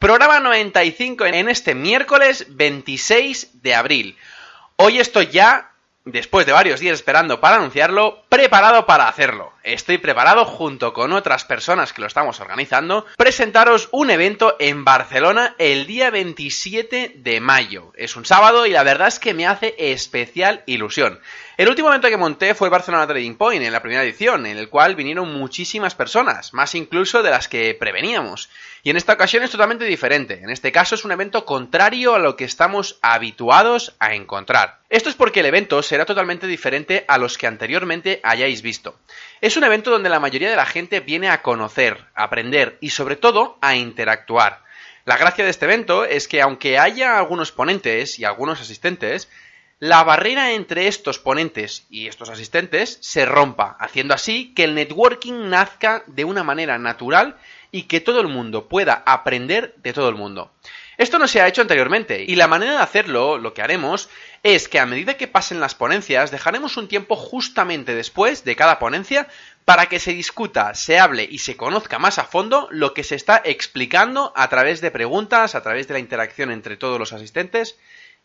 Programa 95 en este miércoles 26 de abril. Hoy estoy ya después de varios días esperando para anunciarlo, preparado para hacerlo. Estoy preparado junto con otras personas que lo estamos organizando, presentaros un evento en Barcelona el día 27 de mayo. Es un sábado y la verdad es que me hace especial ilusión. El último evento que monté fue Barcelona Trading Point en la primera edición, en el cual vinieron muchísimas personas, más incluso de las que preveníamos. Y en esta ocasión es totalmente diferente. En este caso es un evento contrario a lo que estamos habituados a encontrar. Esto es porque el evento será totalmente diferente a los que anteriormente hayáis visto. Es un evento donde la mayoría de la gente viene a conocer, aprender y sobre todo a interactuar. La gracia de este evento es que aunque haya algunos ponentes y algunos asistentes, la barrera entre estos ponentes y estos asistentes se rompa, haciendo así que el networking nazca de una manera natural y que todo el mundo pueda aprender de todo el mundo. Esto no se ha hecho anteriormente y la manera de hacerlo, lo que haremos, es que a medida que pasen las ponencias dejaremos un tiempo justamente después de cada ponencia para que se discuta, se hable y se conozca más a fondo lo que se está explicando a través de preguntas, a través de la interacción entre todos los asistentes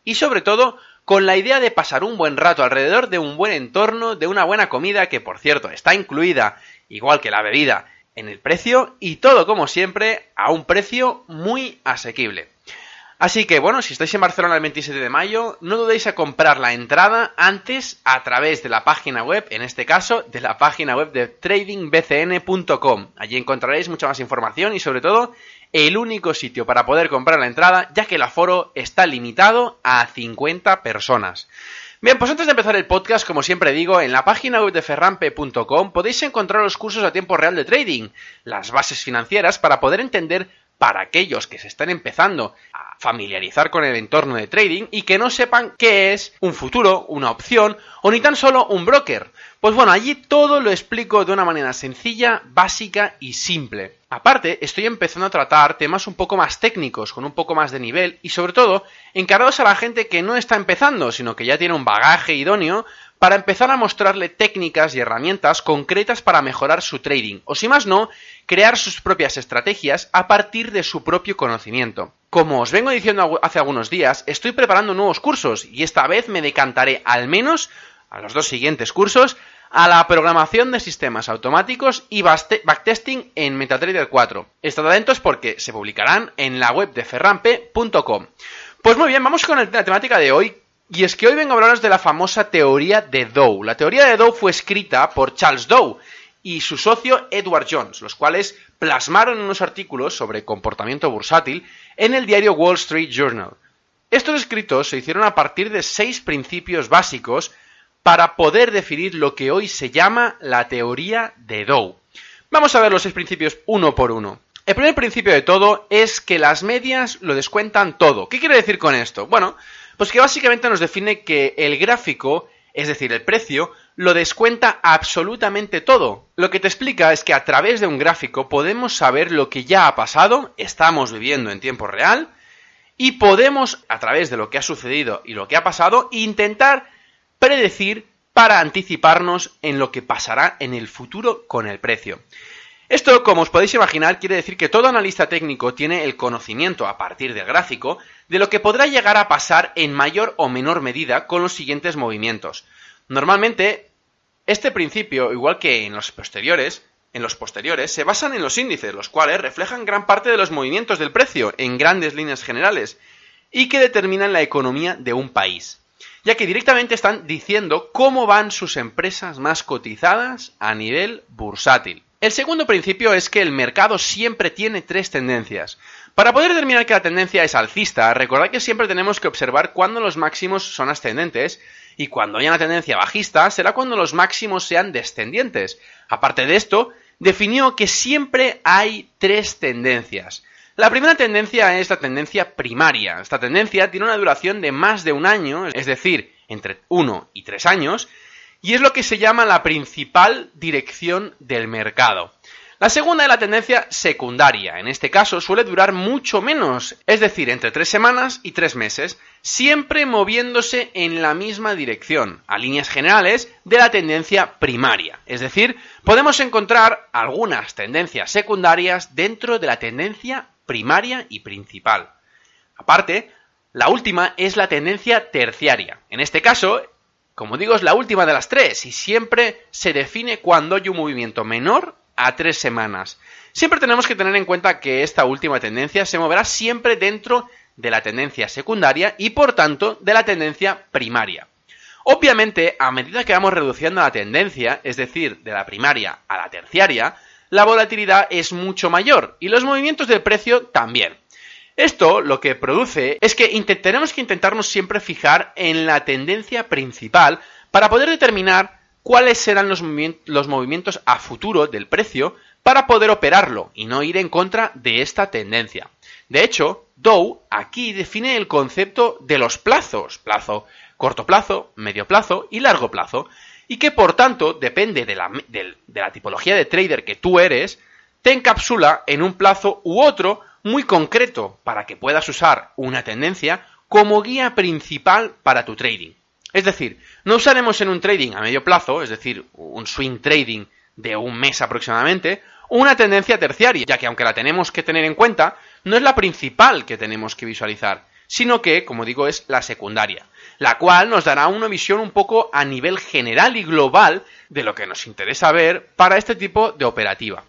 y sobre todo con la idea de pasar un buen rato alrededor de un buen entorno, de una buena comida que por cierto está incluida, igual que la bebida, en el precio y todo como siempre a un precio muy asequible. Así que bueno, si estáis en Barcelona el 27 de mayo, no dudéis a comprar la entrada antes a través de la página web, en este caso de la página web de tradingbcn.com. Allí encontraréis mucha más información y sobre todo el único sitio para poder comprar la entrada, ya que el aforo está limitado a 50 personas. Bien, pues antes de empezar el podcast, como siempre digo, en la página web de ferrampe.com podéis encontrar los cursos a tiempo real de trading, las bases financieras para poder entender para aquellos que se están empezando a familiarizar con el entorno de trading y que no sepan qué es un futuro, una opción o ni tan solo un broker. Pues bueno, allí todo lo explico de una manera sencilla, básica y simple. Aparte, estoy empezando a tratar temas un poco más técnicos, con un poco más de nivel y sobre todo encarados a la gente que no está empezando, sino que ya tiene un bagaje idóneo para empezar a mostrarle técnicas y herramientas concretas para mejorar su trading, o si más no, crear sus propias estrategias a partir de su propio conocimiento. Como os vengo diciendo hace algunos días, estoy preparando nuevos cursos y esta vez me decantaré al menos a los dos siguientes cursos a la programación de sistemas automáticos y backtesting en MetaTrader 4. Estad atentos porque se publicarán en la web de ferrampe.com. Pues muy bien, vamos con la temática de hoy, y es que hoy vengo a hablaros de la famosa teoría de Dow. La teoría de Dow fue escrita por Charles Dow y su socio Edward Jones, los cuales plasmaron unos artículos sobre comportamiento bursátil en el diario Wall Street Journal. Estos escritos se hicieron a partir de seis principios básicos para poder definir lo que hoy se llama la teoría de Dow. Vamos a ver los seis principios uno por uno. El primer principio de todo es que las medias lo descuentan todo. ¿Qué quiere decir con esto? Bueno, pues que básicamente nos define que el gráfico, es decir, el precio, lo descuenta absolutamente todo. Lo que te explica es que a través de un gráfico podemos saber lo que ya ha pasado, estamos viviendo en tiempo real, y podemos, a través de lo que ha sucedido y lo que ha pasado, intentar predecir para anticiparnos en lo que pasará en el futuro con el precio. Esto, como os podéis imaginar, quiere decir que todo analista técnico tiene el conocimiento a partir del gráfico de lo que podrá llegar a pasar en mayor o menor medida con los siguientes movimientos. Normalmente, este principio, igual que en los posteriores, en los posteriores, se basan en los índices, los cuales reflejan gran parte de los movimientos del precio en grandes líneas generales y que determinan la economía de un país, ya que directamente están diciendo cómo van sus empresas más cotizadas a nivel bursátil. El segundo principio es que el mercado siempre tiene tres tendencias. Para poder determinar que la tendencia es alcista, recordad que siempre tenemos que observar cuándo los máximos son ascendentes y cuando haya una tendencia bajista será cuando los máximos sean descendientes. Aparte de esto, definió que siempre hay tres tendencias. La primera tendencia es la tendencia primaria. Esta tendencia tiene una duración de más de un año, es decir, entre 1 y 3 años, y es lo que se llama la principal dirección del mercado. La segunda es la tendencia secundaria. En este caso suele durar mucho menos, es decir, entre tres semanas y tres meses, siempre moviéndose en la misma dirección, a líneas generales, de la tendencia primaria. Es decir, podemos encontrar algunas tendencias secundarias dentro de la tendencia primaria y principal. Aparte, la última es la tendencia terciaria. En este caso, como digo, es la última de las tres y siempre se define cuando hay un movimiento menor a tres semanas. Siempre tenemos que tener en cuenta que esta última tendencia se moverá siempre dentro de la tendencia secundaria y por tanto de la tendencia primaria. Obviamente, a medida que vamos reduciendo la tendencia, es decir, de la primaria a la terciaria, la volatilidad es mucho mayor y los movimientos del precio también. Esto lo que produce es que tenemos que intentarnos siempre fijar en la tendencia principal para poder determinar cuáles serán los, movimientos a futuro del precio para poder operarlo y no ir en contra de esta tendencia. De hecho, Dow aquí define el concepto de los plazos, plazo corto plazo, medio plazo y largo plazo, y que por tanto depende de la, tipología de trader que tú eres, te encapsula en un plazo u otro muy concreto para que puedas usar una tendencia como guía principal para tu trading. Es decir, no usaremos en un trading a medio plazo, es decir, un swing trading de un mes aproximadamente, una tendencia terciaria, ya que aunque la tenemos que tener en cuenta, no es la principal que tenemos que visualizar, sino que, como digo, es la secundaria, la cual nos dará una visión un poco a nivel general y global de lo que nos interesa ver para este tipo de operativa.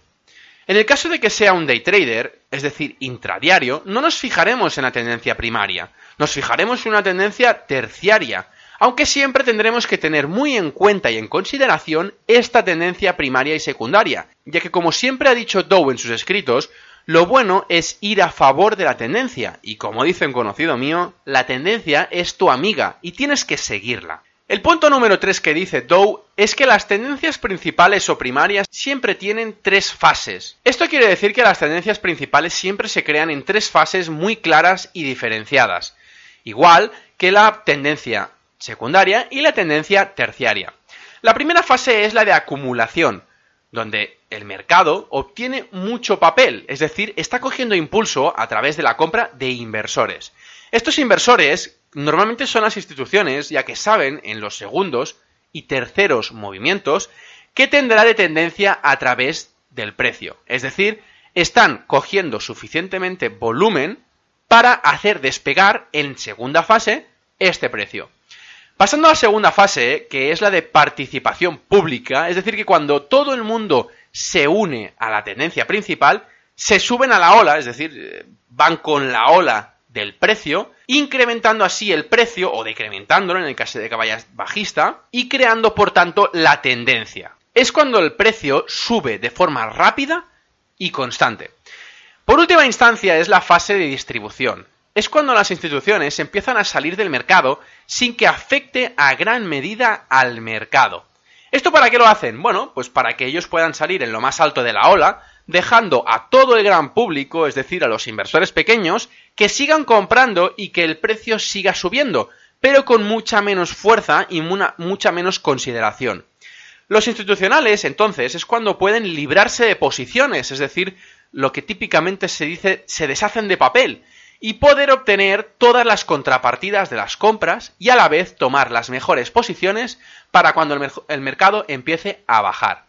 En el caso de que sea un day trader, es decir, intradiario, no nos fijaremos en la tendencia primaria, nos fijaremos en una tendencia terciaria, aunque siempre tendremos que tener muy en cuenta y en consideración esta tendencia primaria y secundaria, ya que como siempre ha dicho Dow en sus escritos, lo bueno es ir a favor de la tendencia, y como dice un conocido mío, la tendencia es tu amiga y tienes que seguirla. El punto número 3 que dice Dow es que las tendencias principales o primarias siempre tienen tres fases. Esto quiere decir que las tendencias principales siempre se crean en tres fases muy claras y diferenciadas, igual que la tendencia secundaria y la tendencia terciaria. La primera fase es la de acumulación, donde el mercado obtiene mucho papel, es decir, está cogiendo impulso a través de la compra de inversores. Estos inversores normalmente son las instituciones, ya que saben en los segundos y terceros movimientos que tendrá de tendencia a través del precio. Es decir, están cogiendo suficientemente volumen para hacer despegar en segunda fase este precio. Pasando a la segunda fase, que es la de participación pública, es decir, que cuando todo el mundo se une a la tendencia principal, se suben a la ola, es decir, eh, van con la ola del precio, incrementando así el precio o decrementándolo en el caso de que vaya bajista y creando por tanto la tendencia. Es cuando el precio sube de forma rápida y constante. Por última instancia es la fase de distribución, es cuando las instituciones empiezan a salir del mercado sin que afecte a gran medida al mercado. ¿Esto para qué lo hacen? Bueno, pues para que ellos puedan salir en lo más alto de la ola, dejando a todo el gran público, es decir, a los inversores pequeños, que sigan comprando y que el precio siga subiendo, pero con mucha menos fuerza y mucha menos consideración. Los institucionales, entonces, es cuando pueden librarse de posiciones, es decir, lo que típicamente se dice se deshacen de papel, y poder obtener todas las contrapartidas de las compras y a la vez tomar las mejores posiciones para cuando el, mercado empiece a bajar.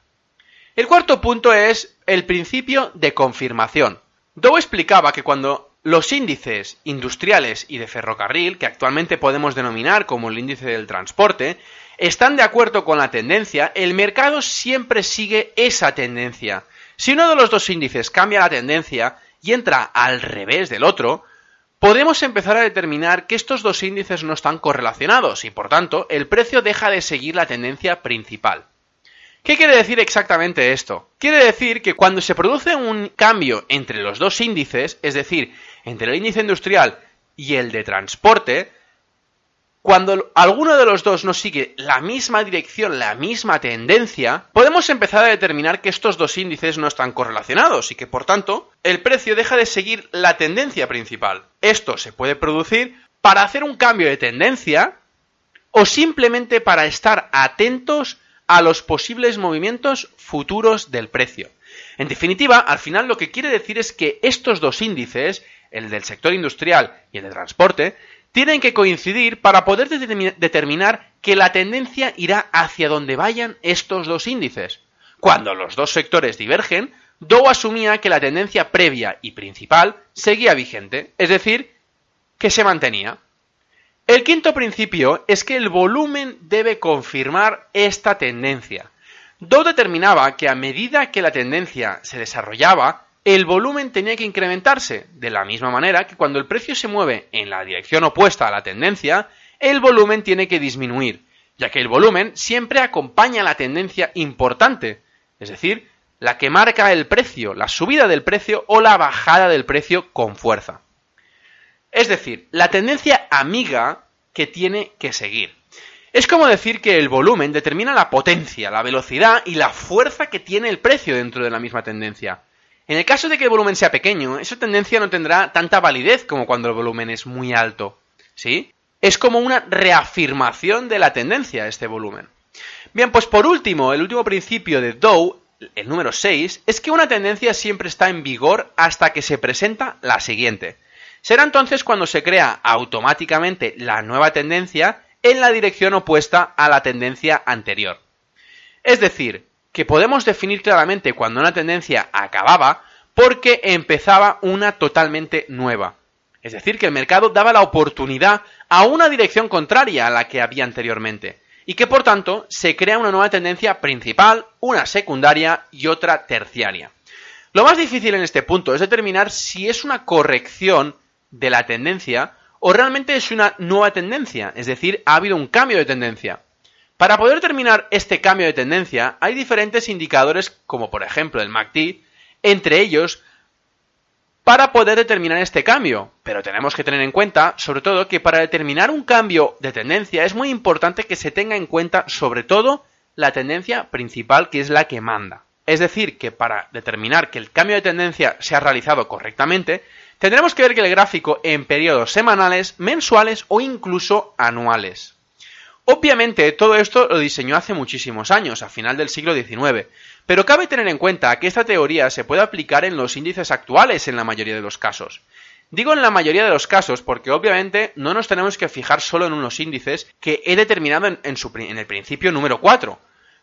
El cuarto punto es el principio de confirmación. Dow explicaba que cuando los índices industriales y de ferrocarril, que actualmente podemos denominar como el índice del transporte, están de acuerdo con la tendencia, el mercado siempre sigue esa tendencia. Si uno de los dos índices cambia la tendencia y entra al revés del otro, podemos empezar a determinar que estos dos índices no están correlacionados y por tanto el precio deja de seguir la tendencia principal. ¿Qué quiere decir exactamente esto? Quiere decir que cuando se produce un cambio entre los dos índices, es decir, entre el índice industrial y el de transporte, cuando alguno de los dos no sigue la misma dirección, la misma tendencia, podemos empezar a determinar que estos dos índices no están correlacionados y que por tanto el precio deja de seguir la tendencia principal. Esto se puede producir para hacer un cambio de tendencia o simplemente para estar atentos a los posibles movimientos futuros del precio. En definitiva, al final lo que quiere decir es que estos dos índices, el del sector industrial y el de transporte, tienen que coincidir para poder determinar que la tendencia irá hacia donde vayan estos dos índices. Cuando los dos sectores divergen, Dow asumía que la tendencia previa y principal seguía vigente, es decir, que se mantenía. El quinto principio es que el volumen debe confirmar esta tendencia. Dow determinaba que a medida que la tendencia se desarrollaba, el volumen tenía que incrementarse, de la misma manera que cuando el precio se mueve en la dirección opuesta a la tendencia, el volumen tiene que disminuir, ya que el volumen siempre acompaña la tendencia importante, es decir, la que marca el precio, la subida del precio o la bajada del precio con fuerza. Es decir, la tendencia amiga que tiene que seguir. Es como decir que el volumen determina la potencia, la velocidad y la fuerza que tiene el precio dentro de la misma tendencia. En el caso de que el volumen sea pequeño, esa tendencia no tendrá tanta validez como cuando el volumen es muy alto. ¿Sí? Es como una reafirmación de la tendencia este volumen. Bien, pues por último, el último principio de Dow, el número 6, es que una tendencia siempre está en vigor hasta que se presenta la siguiente. Será entonces cuando se crea automáticamente la nueva tendencia en la dirección opuesta a la tendencia anterior. Es decir, que podemos definir claramente cuando una tendencia acababa porque empezaba una totalmente nueva. Es decir, que el mercado daba la oportunidad a una dirección contraria a la que había anteriormente y que por tanto se crea una nueva tendencia principal, una secundaria y otra terciaria. Lo más difícil en este punto es determinar si es una corrección de la tendencia o realmente es una nueva tendencia, es decir, ha habido un cambio de tendencia. Para poder determinar este cambio de tendencia, hay diferentes indicadores, como por ejemplo el MACD, entre ellos, para poder determinar este cambio. Pero tenemos que tener en cuenta, sobre todo, que para determinar un cambio de tendencia es muy importante que se tenga en cuenta, sobre todo, la tendencia principal, que es la que manda. Es decir, que para determinar que el cambio de tendencia se ha realizado correctamente, tendremos que ver que el gráfico en periodos semanales, mensuales o incluso anuales. Obviamente, todo esto lo diseñó hace muchísimos años, a final del siglo XIX, pero cabe tener en cuenta que esta teoría se puede aplicar en los índices actuales en la mayoría de los casos. Digo en la mayoría de los casos porque obviamente no nos tenemos que fijar solo en unos índices que he determinado en, el principio número 4,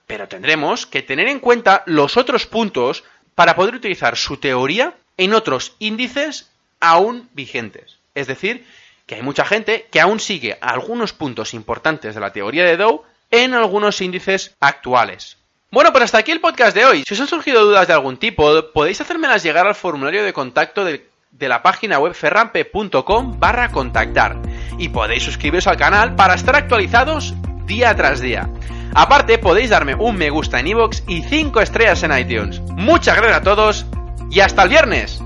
pero tendremos que tener en cuenta los otros puntos para poder utilizar su teoría en otros índices aún vigentes. Es decir, que hay mucha gente que aún sigue algunos puntos importantes de la teoría de Dow en algunos índices actuales. Bueno, pues hasta aquí el podcast de hoy. Si os han surgido dudas de algún tipo, podéis hacérmelas llegar al formulario de contacto de, la página web ferrampe.com barra contactar y podéis suscribiros al canal para estar actualizados día tras día. Aparte, podéis darme un me gusta en iVoox y 5 estrellas en iTunes. Muchas gracias a todos y hasta el viernes.